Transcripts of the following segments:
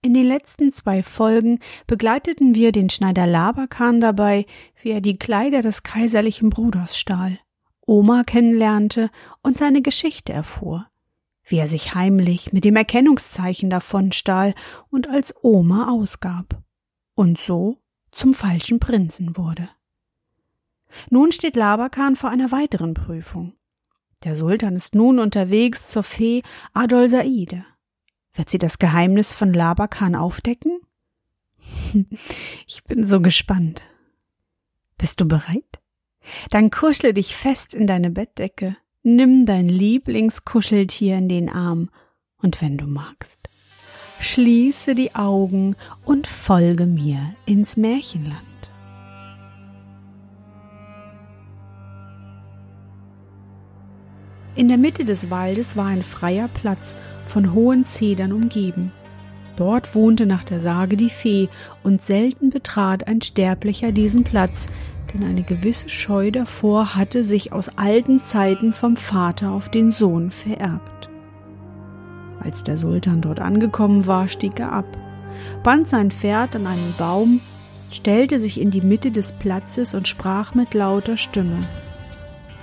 In den letzten zwei Folgen begleiteten wir den Schneider Labakan dabei, wie er die Kleider des kaiserlichen Bruders stahl, Oma kennenlernte und seine Geschichte erfuhr, wie er sich heimlich mit dem Erkennungszeichen davon stahl und als Oma ausgab und so zum falschen Prinzen wurde. Nun steht Labakan vor einer weiteren Prüfung. Der Sultan ist nun unterwegs zur Fee Adol Saide. Wird sie das Geheimnis von Labakan aufdecken? Ich bin so gespannt. Bist du bereit? Dann kuschle dich fest in deine Bettdecke, nimm dein Lieblingskuscheltier in den Arm und wenn du magst, schließe die Augen und folge mir ins Märchenland. In der Mitte des Waldes war ein freier Platz, von hohen Zedern umgeben. Dort wohnte nach der Sage die Fee, und selten betrat ein Sterblicher diesen Platz, denn eine gewisse Scheu davor hatte sich aus alten Zeiten vom Vater auf den Sohn vererbt. Als der Sultan dort angekommen war, stieg er ab, band sein Pferd an einen Baum, stellte sich in die Mitte des Platzes und sprach mit lauter Stimme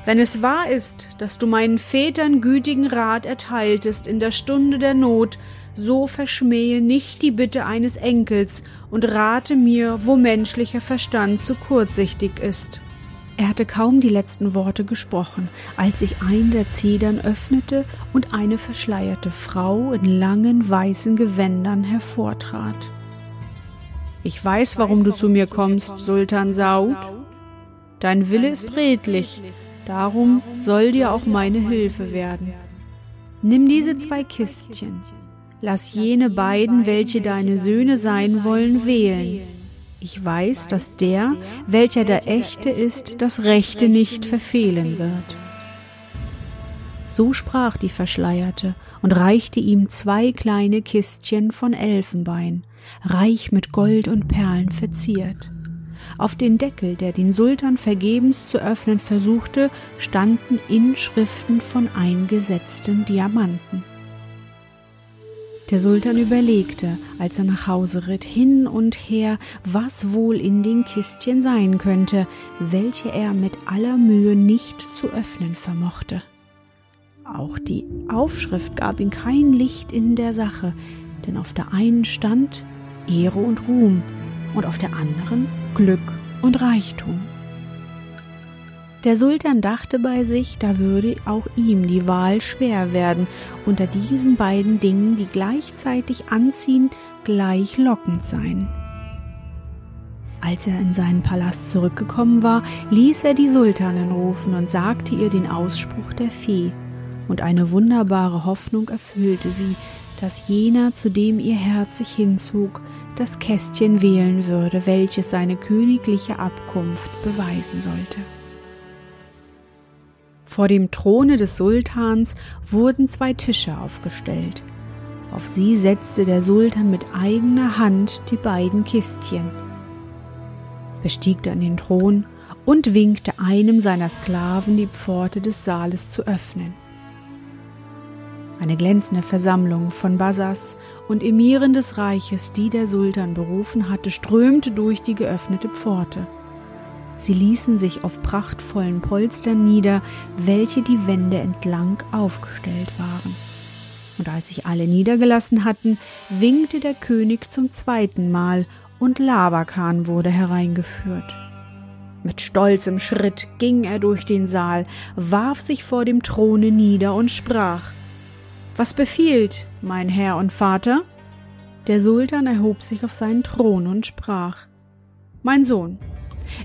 wenn es wahr ist, dass du meinen Vätern gütigen Rat erteiltest in der Stunde der Not, so verschmähe nicht die Bitte eines Enkels und rate mir, wo menschlicher Verstand zu kurzsichtig ist. Er hatte kaum die letzten Worte gesprochen, als sich ein der Zedern öffnete und eine verschleierte Frau in langen weißen Gewändern hervortrat. Ich weiß, warum du zu mir kommst, Sultan Saud. Dein Wille ist redlich, Darum soll dir auch meine Hilfe werden. Nimm diese zwei Kistchen, lass jene beiden, welche deine Söhne sein wollen, wählen. Ich weiß, dass der, welcher der Echte ist, das Rechte nicht verfehlen wird. So sprach die Verschleierte und reichte ihm zwei kleine Kistchen von Elfenbein, reich mit Gold und Perlen verziert. Auf den Deckel, der den Sultan vergebens zu öffnen versuchte, standen Inschriften von eingesetzten Diamanten. Der Sultan überlegte, als er nach Hause ritt, hin und her, was wohl in den Kistchen sein könnte, welche er mit aller Mühe nicht zu öffnen vermochte. Auch die Aufschrift gab ihm kein Licht in der Sache, denn auf der einen stand Ehre und Ruhm und auf der anderen Glück und Reichtum. Der Sultan dachte bei sich, da würde auch ihm die Wahl schwer werden, unter diesen beiden Dingen, die gleichzeitig anziehen, gleich lockend sein. Als er in seinen Palast zurückgekommen war, ließ er die Sultanin rufen und sagte ihr den Ausspruch der Fee, und eine wunderbare Hoffnung erfüllte sie, dass jener, zu dem ihr Herz sich hinzog, das Kästchen wählen würde, welches seine königliche Abkunft beweisen sollte. Vor dem Throne des Sultans wurden zwei Tische aufgestellt. Auf sie setzte der Sultan mit eigener Hand die beiden Kistchen, bestieg dann den Thron und winkte einem seiner Sklaven, die Pforte des Saales zu öffnen. Eine glänzende Versammlung von Basas und Emiren des Reiches, die der Sultan berufen hatte, strömte durch die geöffnete Pforte. Sie ließen sich auf prachtvollen Polstern nieder, welche die Wände entlang aufgestellt waren. Und als sich alle niedergelassen hatten, winkte der König zum zweiten Mal und Labakan wurde hereingeführt. Mit stolzem Schritt ging er durch den Saal, warf sich vor dem Throne nieder und sprach was befiehlt, mein Herr und Vater? Der Sultan erhob sich auf seinen Thron und sprach Mein Sohn,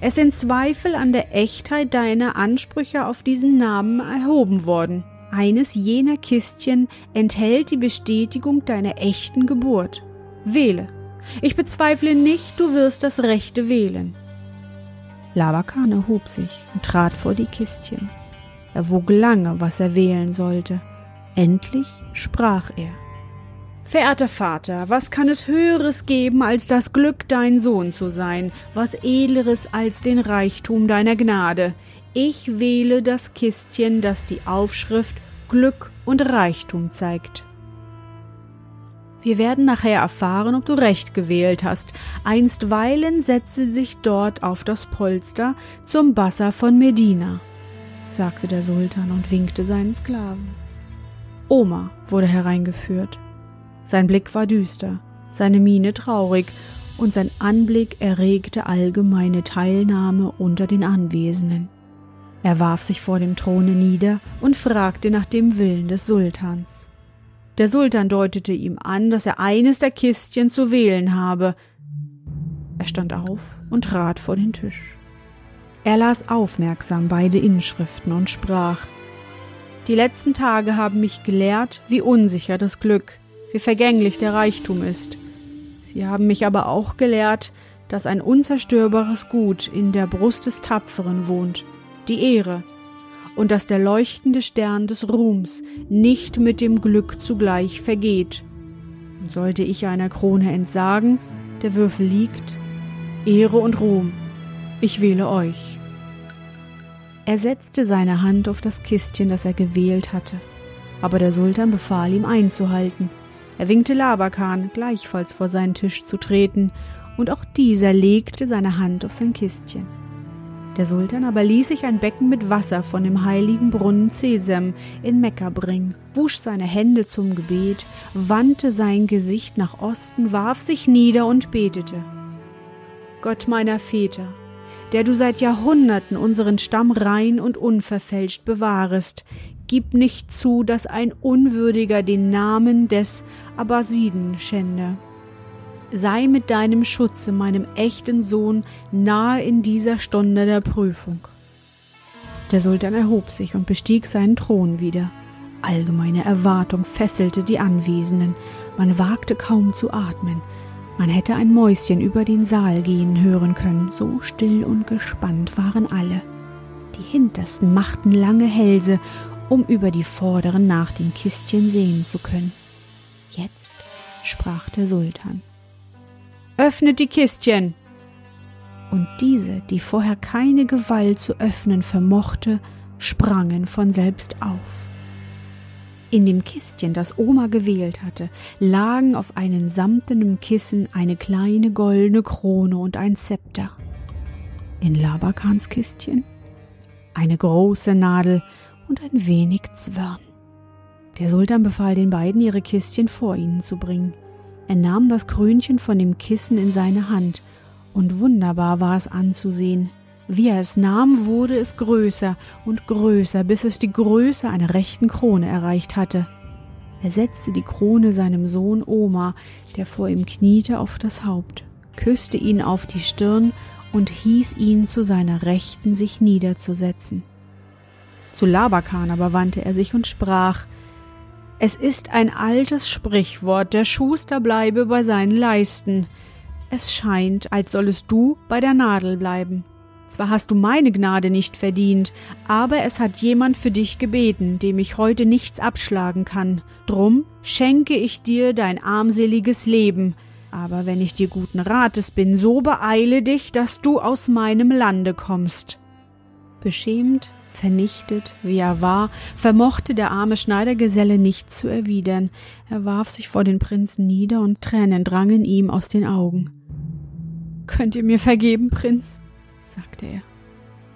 es sind Zweifel an der Echtheit deiner Ansprüche auf diesen Namen erhoben worden. Eines jener Kistchen enthält die Bestätigung deiner echten Geburt. Wähle. Ich bezweifle nicht, du wirst das Rechte wählen. Labakan erhob sich und trat vor die Kistchen. Er wog lange, was er wählen sollte. Endlich sprach er. Verehrter Vater, was kann es Höheres geben, als das Glück, dein Sohn zu sein, was Edleres als den Reichtum deiner Gnade? Ich wähle das Kistchen, das die Aufschrift Glück und Reichtum zeigt. Wir werden nachher erfahren, ob du recht gewählt hast. Einstweilen setze sich dort auf das Polster zum Bassa von Medina, sagte der Sultan und winkte seinen Sklaven. Oma wurde hereingeführt. Sein Blick war düster, seine Miene traurig, und sein Anblick erregte allgemeine Teilnahme unter den Anwesenden. Er warf sich vor dem Throne nieder und fragte nach dem Willen des Sultans. Der Sultan deutete ihm an, dass er eines der Kistchen zu wählen habe. Er stand auf und trat vor den Tisch. Er las aufmerksam beide Inschriften und sprach Die letzten Tage haben mich gelehrt, wie unsicher das Glück, wie vergänglich der Reichtum ist. Sie haben mich aber auch gelehrt, dass ein unzerstörbares Gut in der Brust des Tapferen wohnt, die Ehre, und dass der leuchtende Stern des Ruhms nicht mit dem Glück zugleich vergeht. Sollte ich einer Krone entsagen, der Würfel liegt, Ehre und Ruhm, ich wähle euch. Er setzte seine Hand auf das Kistchen, das er gewählt hatte, aber der Sultan befahl ihm einzuhalten. Er winkte Labakan, gleichfalls vor seinen Tisch zu treten, und auch dieser legte seine Hand auf sein Kistchen. Der Sultan aber ließ sich ein Becken mit Wasser von dem heiligen Brunnen Cesem in Mekka bringen, wusch seine Hände zum Gebet, wandte sein Gesicht nach Osten, warf sich nieder und betete. Gott meiner Väter, der du seit Jahrhunderten unseren Stamm rein und unverfälscht bewahrest, gib nicht zu, dass ein Unwürdiger den Namen des Abbasiden schände sei mit deinem Schutze meinem echten Sohn nahe in dieser Stunde der Prüfung. Der Sultan erhob sich und bestieg seinen Thron wieder. Allgemeine Erwartung fesselte die Anwesenden. Man wagte kaum zu atmen. Man hätte ein Mäuschen über den Saal gehen hören können. So still und gespannt waren alle. Die Hintersten machten lange Hälse, um über die Vorderen nach den Kistchen sehen zu können. Jetzt sprach der Sultan. Öffnet die Kistchen. Und diese, die vorher keine Gewalt zu öffnen vermochte, sprangen von selbst auf. In dem Kistchen, das Oma gewählt hatte, lagen auf einem samtenen Kissen eine kleine goldene Krone und ein Zepter. In Labakans Kistchen eine große Nadel und ein wenig Zwirn. Der Sultan befahl den beiden, ihre Kistchen vor ihnen zu bringen. Er nahm das Krönchen von dem Kissen in seine Hand, und wunderbar war es anzusehen. Wie er es nahm, wurde es größer und größer, bis es die Größe einer rechten Krone erreicht hatte. Er setzte die Krone seinem Sohn Oma, der vor ihm kniete, auf das Haupt, küsste ihn auf die Stirn und hieß ihn zu seiner Rechten sich niederzusetzen. Zu Labakan aber wandte er sich und sprach es ist ein altes Sprichwort, der Schuster bleibe bei seinen Leisten. Es scheint, als sollest du bei der Nadel bleiben. Zwar hast du meine Gnade nicht verdient, aber es hat jemand für dich gebeten, dem ich heute nichts abschlagen kann. Drum schenke ich dir dein armseliges Leben. Aber wenn ich dir guten Rates bin, so beeile dich, dass du aus meinem Lande kommst. Beschämt Vernichtet, wie er war, vermochte der arme Schneidergeselle nichts zu erwidern. Er warf sich vor den Prinzen nieder und Tränen drangen ihm aus den Augen. Könnt ihr mir vergeben, Prinz? Sagte er.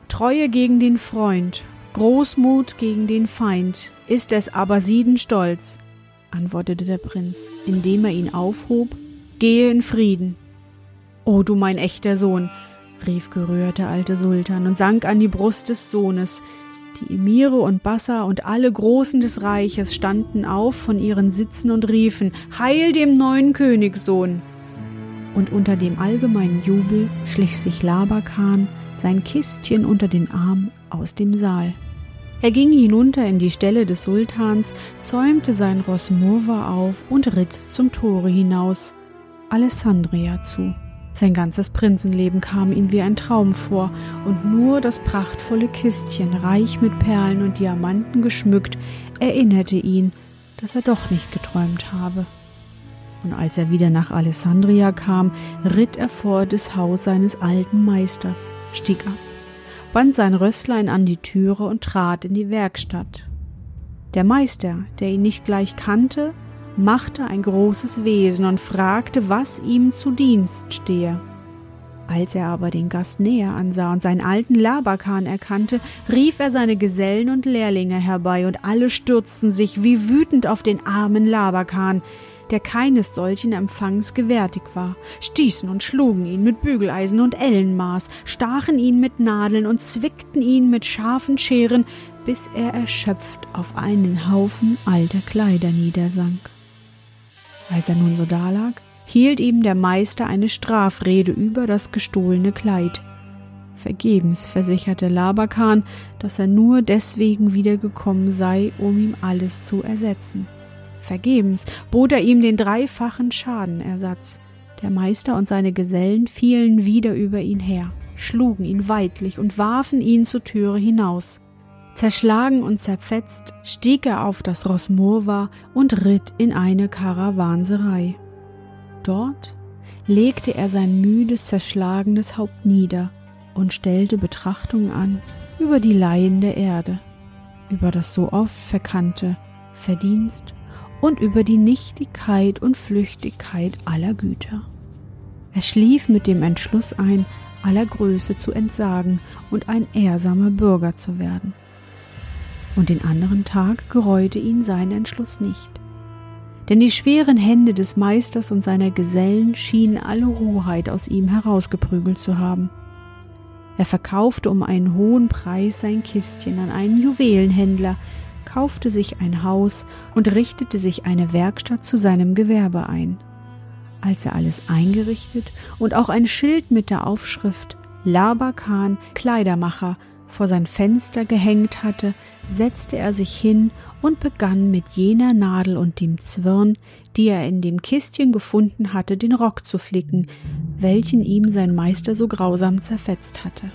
Treue gegen den Freund, Großmut gegen den Feind, ist es aber Stolz, antwortete der Prinz, indem er ihn aufhob. Gehe in Frieden. O du mein echter Sohn, rief gerührt der alte Sultan und sank an die Brust des Sohnes. Die Emire und Bassa und alle Großen des Reiches standen auf von ihren Sitzen und riefen Heil dem neuen Königssohn. Und unter dem allgemeinen Jubel schlich sich Labakan, sein Kistchen unter den Arm, aus dem Saal. Er ging hinunter in die Stelle des Sultans, zäumte sein Ross Murwa auf und ritt zum Tore hinaus, Alessandria zu. Sein ganzes Prinzenleben kam ihm wie ein Traum vor, und nur das prachtvolle Kistchen, reich mit Perlen und Diamanten geschmückt, erinnerte ihn, dass er doch nicht geträumt habe. Und als er wieder nach Alessandria kam, ritt er vor das Haus seines alten Meisters, stieg ab, band sein Rösslein an die Türe und trat in die Werkstatt. Der Meister, der ihn nicht gleich kannte, machte ein großes Wesen und fragte, was ihm zu Dienst stehe. Als er aber den Gast näher ansah und seinen alten Labakan erkannte, rief er seine Gesellen und Lehrlinge herbei, und alle stürzten sich wie wütend auf den armen Labakan, der keines solchen Empfangs gewärtig war, stießen und schlugen ihn mit Bügeleisen und Ellenmaß, stachen ihn mit Nadeln und zwickten ihn mit scharfen Scheren, bis er erschöpft auf einen Haufen alter Kleider niedersank. Als er nun so dalag, hielt ihm der Meister eine Strafrede über das gestohlene Kleid. Vergebens versicherte Labakan, dass er nur deswegen wiedergekommen sei, um ihm alles zu ersetzen. Vergebens bot er ihm den dreifachen Schadenersatz. Der Meister und seine Gesellen fielen wieder über ihn her, schlugen ihn weidlich und warfen ihn zur Türe hinaus. Zerschlagen und zerfetzt stieg er auf das Ross Murva und ritt in eine Karawanserei. Dort legte er sein müdes, zerschlagenes Haupt nieder und stellte Betrachtungen an über die Laien der Erde, über das so oft verkannte Verdienst und über die Nichtigkeit und Flüchtigkeit aller Güter. Er schlief mit dem Entschluss ein, aller Größe zu entsagen und ein ehrsamer Bürger zu werden und den anderen Tag gereute ihn sein Entschluss nicht. Denn die schweren Hände des Meisters und seiner Gesellen schienen alle Hoheit aus ihm herausgeprügelt zu haben. Er verkaufte um einen hohen Preis sein Kistchen an einen Juwelenhändler, kaufte sich ein Haus und richtete sich eine Werkstatt zu seinem Gewerbe ein. Als er alles eingerichtet und auch ein Schild mit der Aufschrift Labakan Kleidermacher vor sein Fenster gehängt hatte, setzte er sich hin und begann mit jener Nadel und dem Zwirn, die er in dem Kistchen gefunden hatte, den Rock zu flicken, welchen ihm sein Meister so grausam zerfetzt hatte.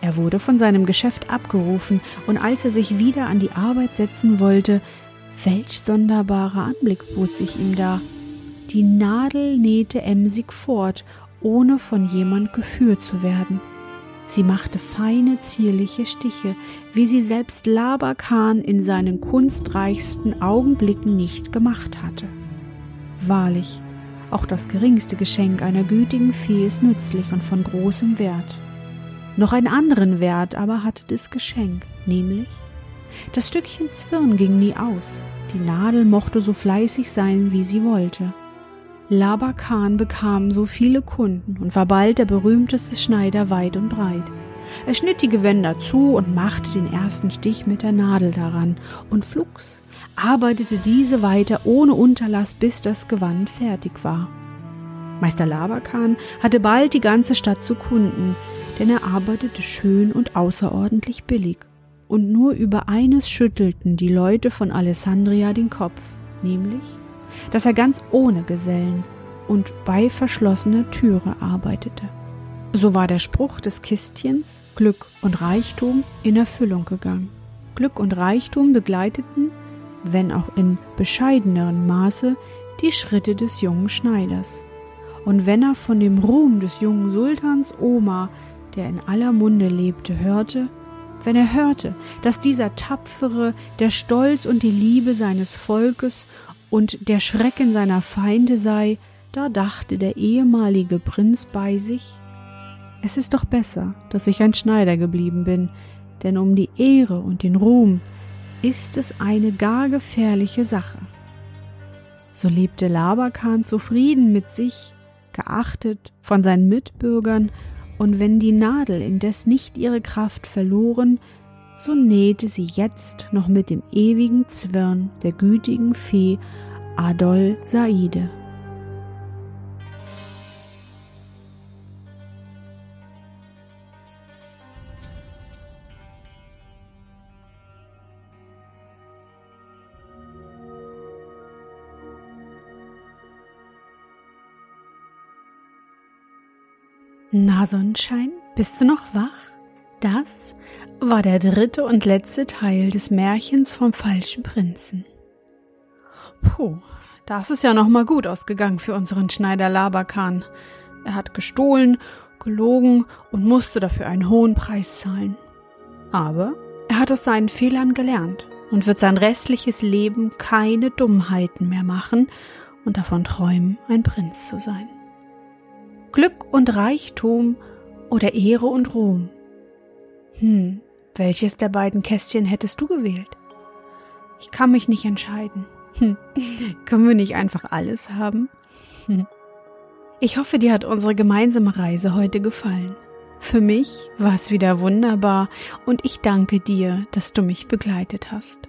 Er wurde von seinem Geschäft abgerufen, und als er sich wieder an die Arbeit setzen wollte, welch sonderbarer Anblick bot sich ihm da. Die Nadel nähte emsig fort, ohne von jemand geführt zu werden. Sie machte feine, zierliche Stiche, wie sie selbst Labakan in seinen kunstreichsten Augenblicken nicht gemacht hatte. Wahrlich, auch das geringste Geschenk einer gütigen Fee ist nützlich und von großem Wert. Noch einen anderen Wert aber hatte das Geschenk, nämlich das Stückchen Zwirn ging nie aus, die Nadel mochte so fleißig sein, wie sie wollte. Labakan bekam so viele Kunden und war bald der berühmteste Schneider weit und breit. Er schnitt die Gewänder zu und machte den ersten Stich mit der Nadel daran, und flugs arbeitete diese weiter ohne Unterlass, bis das Gewand fertig war. Meister Labakan hatte bald die ganze Stadt zu Kunden, denn er arbeitete schön und außerordentlich billig. Und nur über eines schüttelten die Leute von Alessandria den Kopf, nämlich dass er ganz ohne Gesellen und bei verschlossener Türe arbeitete. So war der Spruch des Kistchens Glück und Reichtum in Erfüllung gegangen. Glück und Reichtum begleiteten, wenn auch in bescheidenerem Maße, die Schritte des jungen Schneiders. Und wenn er von dem Ruhm des jungen Sultans Omar, der in aller Munde lebte, hörte, wenn er hörte, dass dieser Tapfere der Stolz und die Liebe seines Volkes und der Schrecken seiner Feinde sei, da dachte der ehemalige Prinz bei sich, es ist doch besser, dass ich ein Schneider geblieben bin, denn um die Ehre und den Ruhm ist es eine gar gefährliche Sache. So lebte Labakan zufrieden mit sich, geachtet von seinen Mitbürgern, und wenn die Nadel indes nicht ihre Kraft verloren, so nähte sie jetzt noch mit dem ewigen Zwirn der gütigen Fee Adol Saide. Na, Sonnenschein, bist du noch wach? Das war der dritte und letzte Teil des Märchens vom falschen Prinzen. Puh, das ist ja noch mal gut ausgegangen für unseren Schneider Labakan. Er hat gestohlen, gelogen und musste dafür einen hohen Preis zahlen. Aber er hat aus seinen Fehlern gelernt und wird sein restliches Leben keine Dummheiten mehr machen und davon träumen, ein Prinz zu sein. Glück und Reichtum oder Ehre und Ruhm. Hm, welches der beiden Kästchen hättest du gewählt? Ich kann mich nicht entscheiden. Hm, können wir nicht einfach alles haben? Hm. Ich hoffe, dir hat unsere gemeinsame Reise heute gefallen. Für mich war es wieder wunderbar und ich danke dir, dass du mich begleitet hast.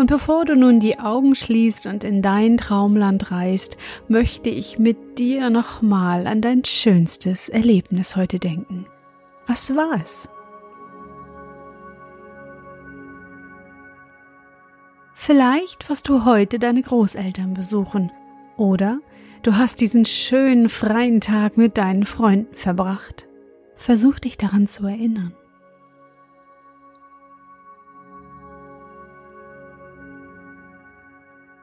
Und bevor du nun die Augen schließt und in dein Traumland reist, möchte ich mit dir nochmal an dein schönstes Erlebnis heute denken. Was war es? Vielleicht wirst du heute deine Großeltern besuchen oder du hast diesen schönen freien Tag mit deinen Freunden verbracht. Versuch dich daran zu erinnern.